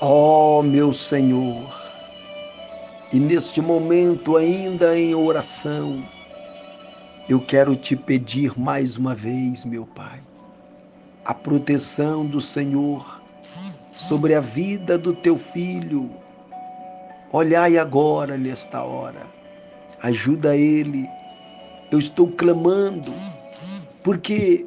Ó oh, meu Senhor, e neste momento, ainda em oração, eu quero te pedir mais uma vez, meu Pai, a proteção do Senhor sobre a vida do teu filho. Olhai agora nesta hora, ajuda ele. Eu estou clamando, porque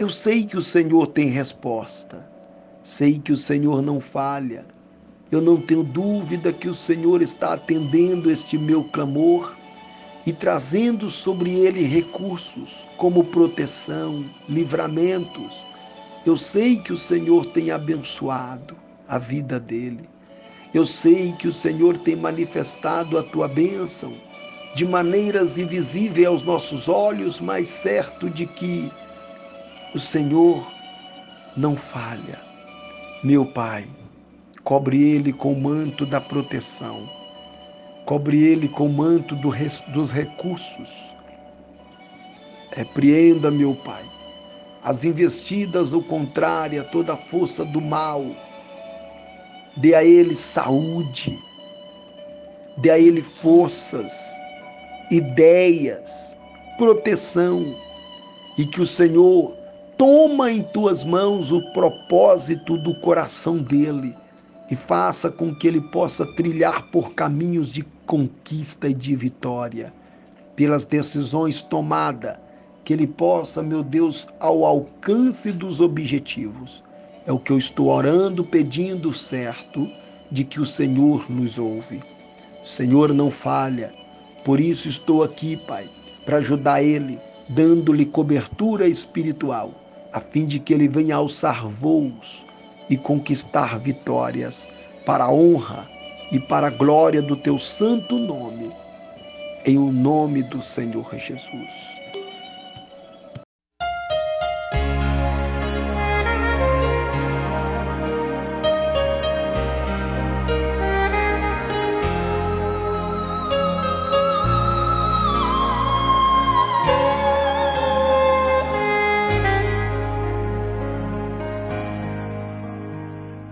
eu sei que o Senhor tem resposta. Sei que o Senhor não falha. Eu não tenho dúvida que o Senhor está atendendo este meu clamor e trazendo sobre ele recursos como proteção, livramentos. Eu sei que o Senhor tem abençoado a vida dele. Eu sei que o Senhor tem manifestado a tua bênção de maneiras invisíveis aos nossos olhos, mas certo de que o Senhor não falha. Meu Pai, cobre ele com o manto da proteção, cobre ele com o manto do dos recursos. Repreenda, meu Pai, as investidas ao contrário, toda a força do mal. Dê a ele saúde, dê a ele forças, ideias, proteção, e que o Senhor Toma em tuas mãos o propósito do coração dele e faça com que ele possa trilhar por caminhos de conquista e de vitória, pelas decisões tomadas, que ele possa, meu Deus, ao alcance dos objetivos. É o que eu estou orando, pedindo certo, de que o Senhor nos ouve. O Senhor não falha, por isso estou aqui, Pai, para ajudar ele, dando-lhe cobertura espiritual a fim de que ele venha alçar voos e conquistar vitórias para a honra e para a glória do teu santo nome, em o nome do Senhor Jesus.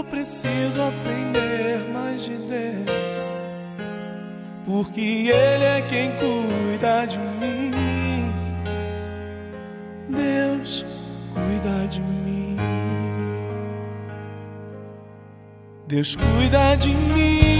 eu preciso aprender mais de Deus, porque Ele é quem cuida de mim. Deus cuida de mim. Deus cuida de mim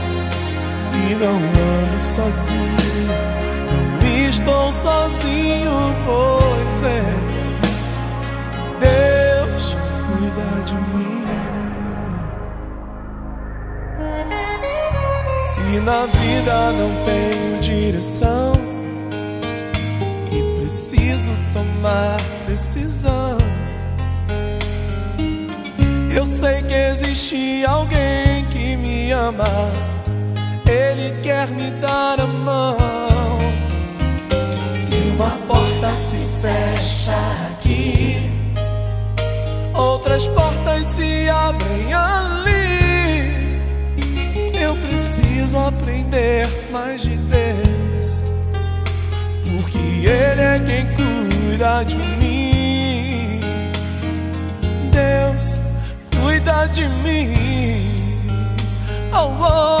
e não ando sozinho, não estou sozinho, pois é. Deus cuida de mim. Se na vida não tenho direção e preciso tomar decisão. Eu sei que existe alguém que me ama ele quer me dar a mão. Se uma porta se fecha aqui, outras portas se abrem ali. Eu preciso aprender mais de Deus, porque Ele é quem cuida de mim. Deus cuida de mim. Oh, oh,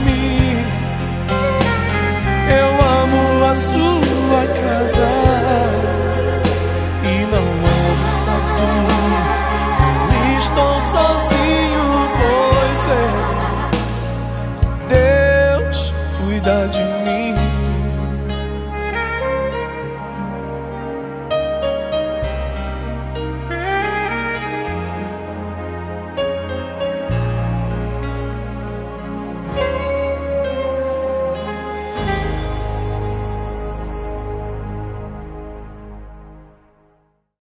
cuidar de mim.